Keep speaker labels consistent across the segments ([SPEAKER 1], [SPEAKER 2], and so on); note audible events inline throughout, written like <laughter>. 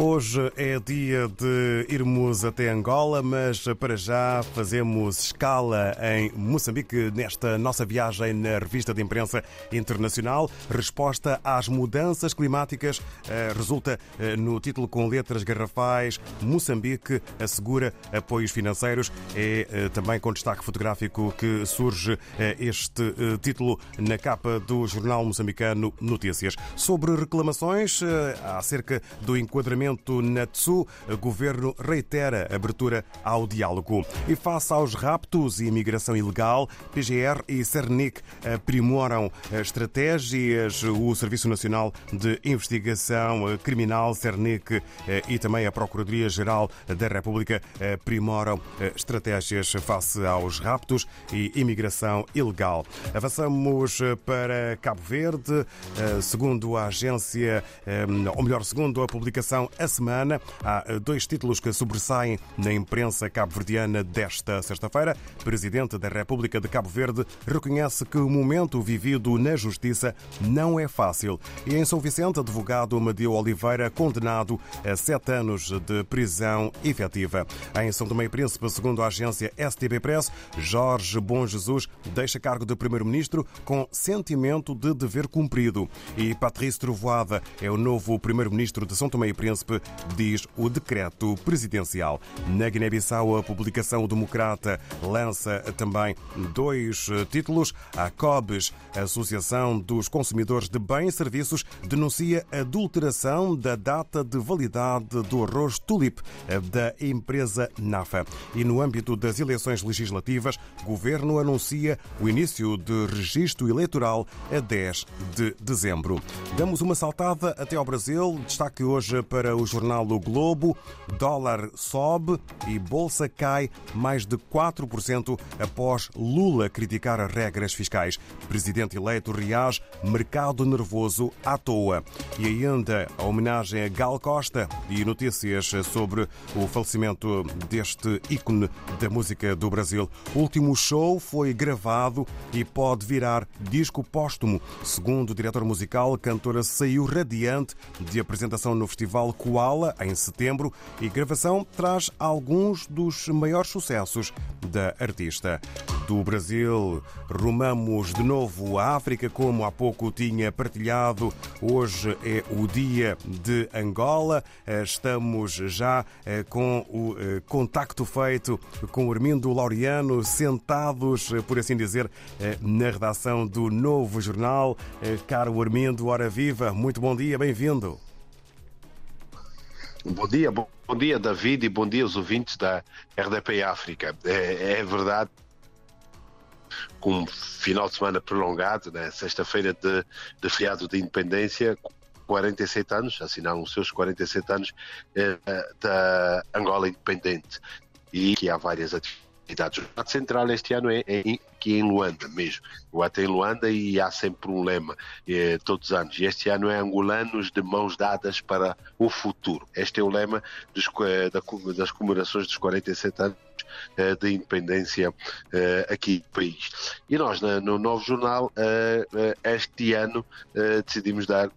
[SPEAKER 1] Hoje é dia de irmos até Angola, mas para já fazemos escala em Moçambique nesta nossa viagem na revista de imprensa internacional. Resposta às mudanças climáticas eh, resulta eh, no título com letras garrafais. Moçambique assegura apoios financeiros. É eh, também com destaque fotográfico que surge este título na capa do jornal moçambicano Notícias. Sobre reclamações acerca do enquadramento na TSU, o governo reitera abertura ao diálogo. E face aos raptos e imigração ilegal, PGR e Cernic aprimoram estratégias. O Serviço Nacional de Investigação Criminal, Cernic e também a Procuradoria-Geral da República aprimoram estratégias face aos raptos e imigração ilegal. Avançamos para Cabo Verde. Segundo a agência, ou melhor, segundo a publicação a semana. Há eh, dois títulos que sobressaem na imprensa cabo-verdiana desta sexta-feira. Presidente da República de Cabo Verde reconhece que o momento vivido na Justiça não é fácil. E em São Vicente, advogado Amadeu Oliveira, condenado a sete anos de prisão efetiva. Em São Tomé e Príncipe, segundo a agência STB Press, Jorge Bom Jesus deixa cargo de primeiro-ministro com sentimento de dever cumprido. E Patrício Trovoada é o novo primeiro-ministro de São Tomé e Príncipe diz o decreto presidencial. Na Guiné-Bissau, a publicação Democrata lança também dois títulos. A COBES, Associação dos Consumidores de Bens e Serviços, denuncia adulteração da data de validade do arroz tulip da empresa NAFA. E no âmbito das eleições legislativas, o governo anuncia o início de registro eleitoral a 10 de dezembro. Damos uma saltada até ao Brasil. Destaque hoje para o jornal O Globo, dólar sobe e bolsa cai mais de 4% após Lula criticar as regras fiscais. Presidente eleito reage, mercado nervoso à toa. E ainda a homenagem a Gal Costa e notícias sobre o falecimento deste ícone da música do Brasil. O último show foi gravado e pode virar disco póstumo. Segundo o diretor musical, a cantora saiu radiante de apresentação no festival Koala, em setembro, e gravação traz alguns dos maiores sucessos da artista. Do Brasil, rumamos de novo à África, como há pouco tinha partilhado. Hoje é o dia de Angola. Estamos já eh, com o eh, contacto feito com o Armindo Laureano, sentados, eh, por assim dizer, na redação do novo jornal. Caro Armindo, hora viva, muito bom dia, bem-vindo.
[SPEAKER 2] Bom dia, bom, bom, dia David e bom dia aos ouvintes da RDP África. É, é verdade, com um final de semana prolongado, né? sexta-feira de, de feriado de independência, 47 anos, assinaram os seus 47 anos eh, da Angola independente e que há várias atividades cidade. O central este ano é, é aqui em Luanda mesmo. O até em Luanda e há sempre um lema é, todos os anos. E este ano é angolanos de mãos dadas para o futuro. Este é o lema dos, eh, das comemorações dos 47 anos eh, de independência eh, aqui do país. E nós, no novo jornal, este ano decidimos dar,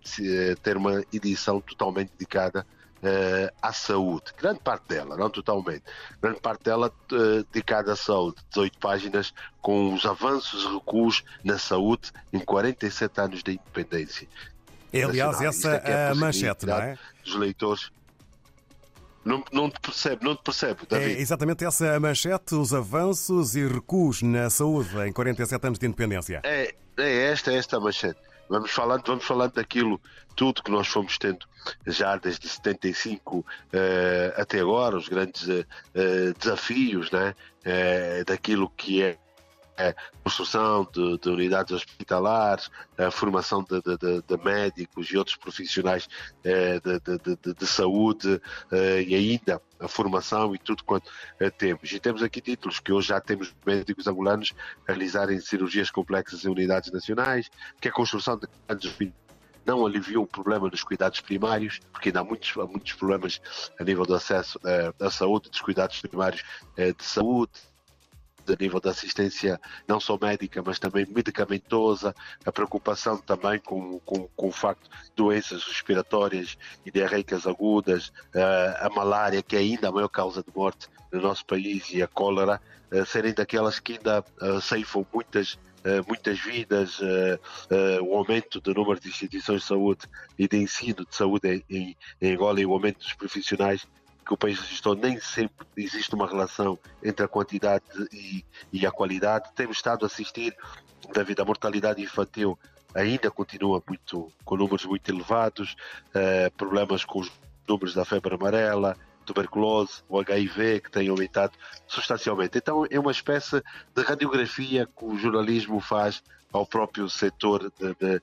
[SPEAKER 2] ter uma edição totalmente dedicada uh, à saúde. Grande parte dela, não totalmente, grande parte dela uh, dedicada à saúde. 18 páginas com os avanços e recuos na saúde em 47 anos de independência.
[SPEAKER 1] É, aliás, essa é a manchete, não é?
[SPEAKER 2] Dos leitores. Não, não te percebe, não te percebe, David.
[SPEAKER 1] É exatamente essa a manchete, os avanços e recuos na saúde em 47 anos de independência.
[SPEAKER 2] É, é esta, é esta a manchete. Vamos falando, vamos falando daquilo tudo que nós fomos tendo já desde 75 uh, eh, até agora, os grandes uh, desafios né, uh, daquilo que é construção de, de, unidades hospitalares, a formação de, de, de, médicos e outros profissionais de, saúde e ainda a formação e tudo quanto temos. E temos aqui títulos que hoje já temos médicos angolanos a realizarem cirurgias complexas em unidades nacionais, que a construção de grandes não aliviou o problema dos cuidados primários, porque ainda há muitos, há muitos problemas a nível do acesso à saúde, dos cuidados primários de saúde, a nível da assistência não só médica, mas também medicamentosa, a preocupação também com, com, com o facto de doenças respiratórias e diarreicas agudas, a malária, que é ainda a maior causa de morte no nosso país, e a cólera, serem daquelas que ainda ceifam muitas muitas vidas, o aumento do número de instituições de saúde e de ensino de saúde em, em Angola e o aumento dos profissionais que o país registrou, nem sempre existe uma relação entre a quantidade e, e a qualidade. Temos estado a assistir, devido à mortalidade infantil, ainda continua muito com números muito elevados, uh, problemas com os números da febre amarela, tuberculose, o HIV, que tem aumentado substancialmente. Então é uma espécie de radiografia que o jornalismo faz ao próprio setor de, de,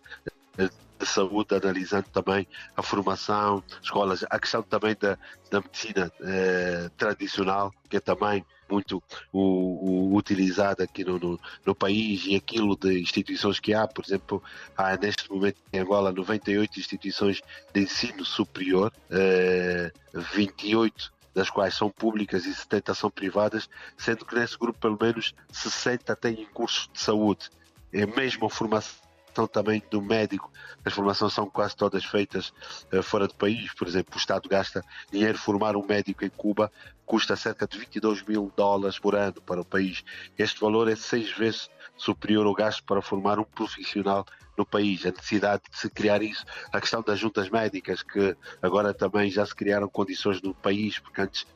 [SPEAKER 2] de de saúde, analisando também a formação, escolas, a questão também da, da medicina eh, tradicional, que é também muito o, o, utilizada aqui no, no, no, país e aquilo de instituições que há, por exemplo, há neste momento em Angola 98 instituições de ensino superior, eh, 28 das quais são públicas e 70 são privadas, sendo que nesse grupo pelo menos 60 têm cursos de saúde. É mesmo a formação questão também do médico, as formações são quase todas feitas uh, fora do país. Por exemplo, o Estado gasta dinheiro formar um médico em Cuba, custa cerca de 22 mil dólares por ano para o país. Este valor é seis vezes superior ao gasto para formar um profissional no país. A necessidade de se criar isso, a questão das juntas médicas, que agora também já se criaram condições no país, porque antes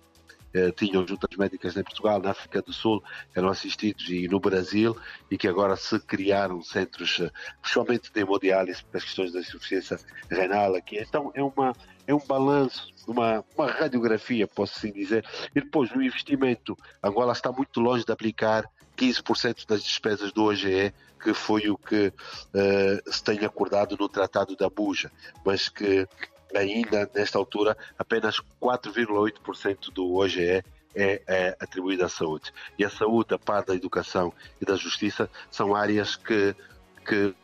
[SPEAKER 2] tinham juntas médicas em Portugal, na África do Sul, eram assistidos e no Brasil, e que agora se criaram centros, eh, principalmente de hemodiálise, para as questões da insuficiência renal aqui. Então é, uma, é um balanço, uma, uma radiografia, posso assim dizer. E depois o investimento, Angola está muito longe de aplicar 15% das despesas do OGE, que foi o que uh, se tem acordado no Tratado da Buja, mas que ainda nesta altura apenas 4,8% do OGE é, é atribuído à saúde. E a saúde, a par da educação e da justiça, são áreas que, que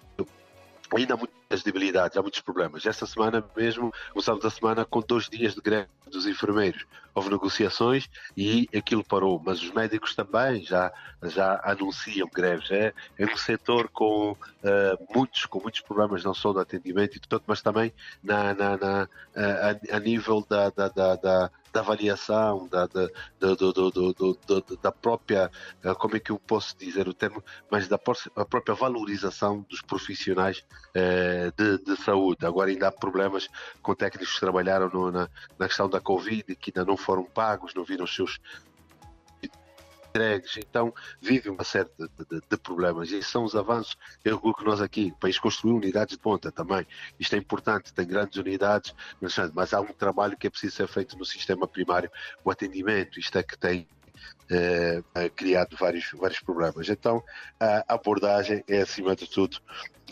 [SPEAKER 2] ainda há muitas debilidades, há muitos problemas. Esta semana mesmo, começamos a semana com dois dias de greve dos enfermeiros. Houve negociações e aquilo parou, mas os médicos também já, já anunciam greves. É, é um setor com uh, muitos, com muitos problemas, não só de atendimento e mas também na, na, na a, a, nível da, da, da, da da avaliação, da, da, do, do, da própria, eh, como é que eu posso dizer o termo, mas da própria valorização dos profissionais eh, de, de, saúde. Agora ainda há problemas com técnicos que trabalharam no, na, na questão da Covid, que ainda não foram pagos, não viram os seus entregues, então vive uma série de, de, de, problemas e são os avanços. Eu julgo que nós aqui, o país construiu unidades de ponta também, isto é importante, tem grandes unidades, mas há um trabalho que é preciso ser feito no sistema primário, o atendimento, isto é que tem eh, criado vários, vários problemas. Então, a abordagem é, acima de tudo,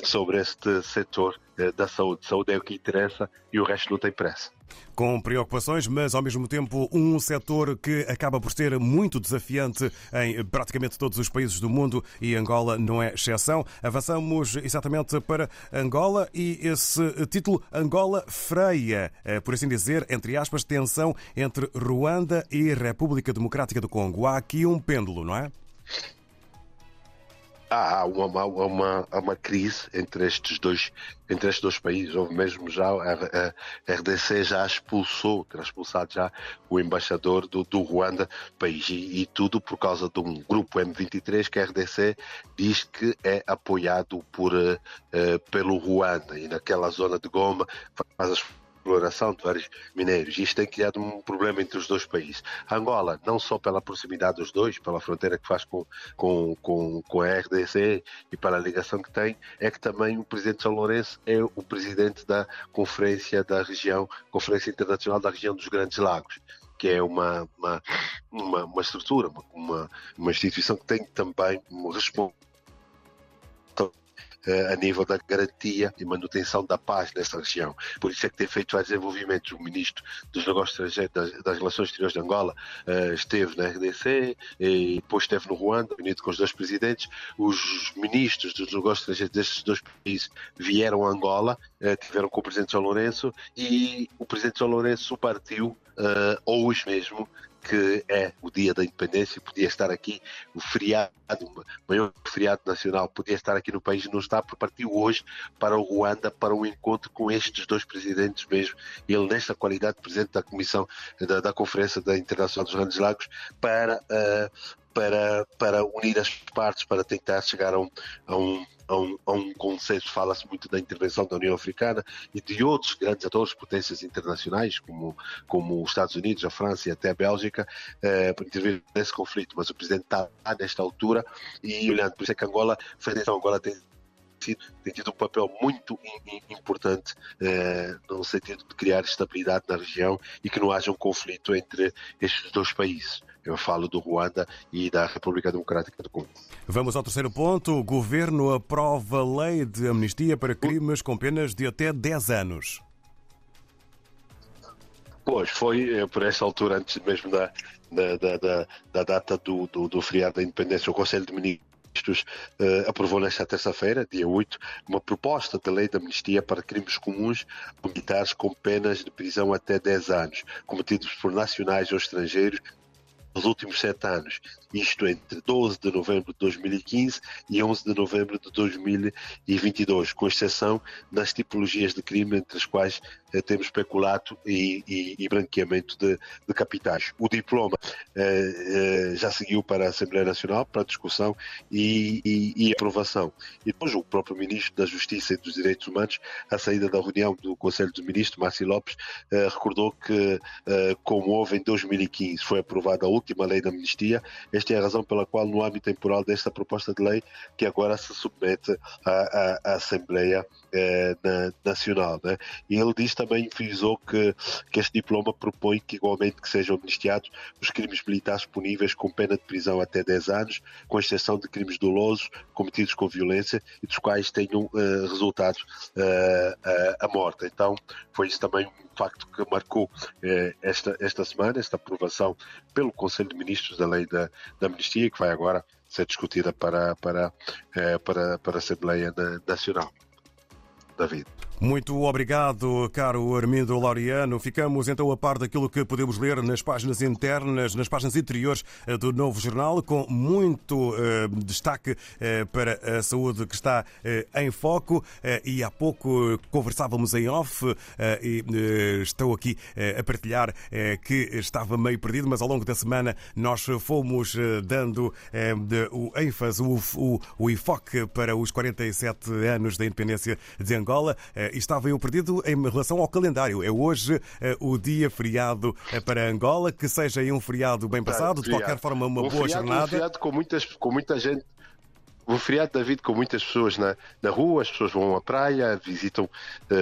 [SPEAKER 2] sobre este setor eh, da saúde. Saúde é o que interessa e o resto não tem pressa
[SPEAKER 1] com preocupações, mas ao mesmo tempo um setor que acaba por ser muito desafiante em praticamente todos os países do mundo e Angola não é exceção. Avançamos exatamente para Angola e esse título Angola freia, eh, por assim dizer, entre aspas, tensão entre Ruanda e República Democrática do Congo. Há aqui um pêndulo, não é?
[SPEAKER 2] Há uma, uma, uma crise entre estes dois entre estes dois países. Houve mesmo já a, RDC já expulsou, terá expulsado já o embaixador do, do Ruanda país e, e, tudo por causa de um grupo M23 que a RDC diz que é apoiado por uh, pelo Ruanda e naquela zona de Goma faz as exploração de vários minérios. Isto tem criado um problema entre os dois países. Angola, não só pela proximidade dos dois, pela fronteira que faz com, com, com, com a RDC e pela ligação que tem, é que também o presidente São Lourenço é o presidente da Conferência da Região, Conferência Internacional da Região dos Grandes Lagos que é uma, uma, uma, uma estrutura, uma, uma instituição que tem também uma responsabilidade eh, a nível da garantia e manutenção da paz nessa região. Por isso é que tem feito vários desenvolvimentos. O ministro dos Negócios Estrangeiros das, das Relações Exteriores de Angola uh, esteve na RDC e depois esteve no Ruanda, unido com os dois presidentes. Os ministros dos Negócios Estrangeiros destes dois países vieram a Angola, uh, tiveram com o presidente João Lourenço e o presidente João Lourenço partiu hoje mesmo que é o dia da independência, podia estar aqui, o feriado, o maior feriado nacional, podia estar aqui no país e não está, porque partiu hoje para o Ruanda para um encontro com estes dois presidentes mesmo, ele nesta qualidade de presidente da Comissão da, da Conferência da Internacional dos Grandes Lagos, para, uh, para, para unir as partes, para tentar chegar a um, a um a um, a um consenso. Fala-se muito da intervenção da União Africana e de outros grandes atores, potências internacionais, como, como os Estados Unidos, a França e até a Bélgica, eh, para intervir nesse conflito. Mas o presidente está nesta altura e olhando, por isso é que Angola, a Federação Angola tem tem tido um papel muito importante eh, no sentido de criar estabilidade na região e que não haja um conflito entre estes dois países. Eu falo do Ruanda e da República Democrática do Congo.
[SPEAKER 1] Vamos ao terceiro ponto. O governo aprova lei de amnistia para crimes com penas de até 10 anos.
[SPEAKER 2] Pois, foi eh, por essa altura, antes mesmo da, da, da, da data do, do, do feriado da independência, o Conselho de Ministros Ministros uh, aprovou nesta terça-feira, dia 8, uma proposta de lei de amnistia para crimes comuns militares com penas de prisão até 10 anos, cometidos por nacionais ou estrangeiros nos últimos sete anos, isto entre 12 de novembro de 2015 e 11 de novembro de 2022, com exceção das tipologias de crime entre as quais eh, temos peculato e, e, e branqueamento de, de, capitais. O diploma eh, eh, já seguiu para a Assembleia Nacional para discussão e, e, aprovação. E depois o próprio Ministro da Justiça e dos Direitos Humanos, à saída da reunião do Conselho dos Ministros, Márcio Lopes, eh, recordou que, eh, como houve em 2015, foi aprovada a última última lei da amnistia. Esta é a razão pela qual, no âmbito temporal desta proposta de lei, que agora se submete à, à, à Assembleia eh, na, Nacional. Né? E ele diz também, frisou que, que este diploma propõe que, igualmente, que sejam amnistiados os crimes militares puníveis com pena de prisão até 10 anos, com exceção de crimes dolosos cometidos com violência e dos quais tenham uh, resultado uh, a morte. Então, foi isso também um facto que marcou esta, esta semana, esta aprovação pelo Conselho de Ministros da Lei da, da Amnistia, que vai agora ser discutida para, para, para, para a Assembleia Nacional. David.
[SPEAKER 1] Muito obrigado, caro Armindo Laureano. Ficamos então a par daquilo que podemos ler nas páginas internas, nas páginas interiores eh, do novo jornal, com muito eh, destaque eh, para a saúde que está em foco. E há pouco conversávamos em off e estou aqui a partilhar que estava meio perdido, mas ao longo da semana nós fomos dando o ênfase, o, o, enfoque para os 47 anos da independência de Angola estava eu perdido em relação ao calendário. É hoje eh, o dia feriado eh, para Angola, que seja um feriado bem passado, de qualquer forma, uma
[SPEAKER 2] um
[SPEAKER 1] boa
[SPEAKER 2] feriado,
[SPEAKER 1] jornada.
[SPEAKER 2] Um feriado com, muitas, com muita gente um feriado, David, com muitas pessoas na, na rua, as pessoas vão à praia, visitam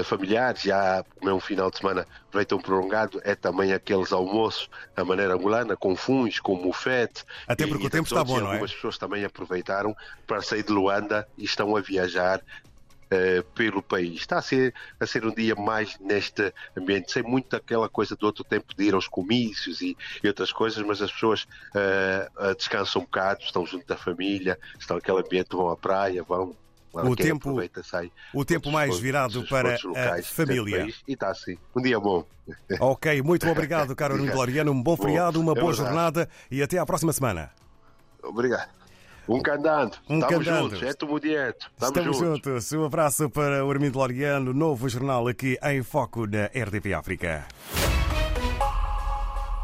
[SPEAKER 2] familiares, já como é um final de semana, aproveitam prolongado, é também aqueles almoços à maneira angolana, com funs, com mufete.
[SPEAKER 1] Até porque
[SPEAKER 2] e,
[SPEAKER 1] o tempo está bom, não é?
[SPEAKER 2] Algumas pessoas também aproveitaram para sair de Luanda e estão a viajar uh, pelo país. Está a ser, a ser um dia mais neste ambiente, sem muito aquela coisa do outro tempo de ir aos comícios e, e outras coisas, mas as pessoas uh, descansam um bocado, estão junto da família, estão naquele ambiente, vão à praia, vão
[SPEAKER 1] o tempo, sai, o tempo mais virado para a família.
[SPEAKER 2] E está assim. Um dia bom. <laughs>
[SPEAKER 1] Ok, muito obrigado, caro Nuno Gloriano. Um bom feriado, uma é boa jornada e até à próxima semana.
[SPEAKER 2] Obrigado. Um candando. Um Estamos candando. juntos. É tu direto.
[SPEAKER 1] Estamos, Estamos juntos. juntos. Um abraço para o Armindo Loriano, novo jornal aqui em Foco na RDP África.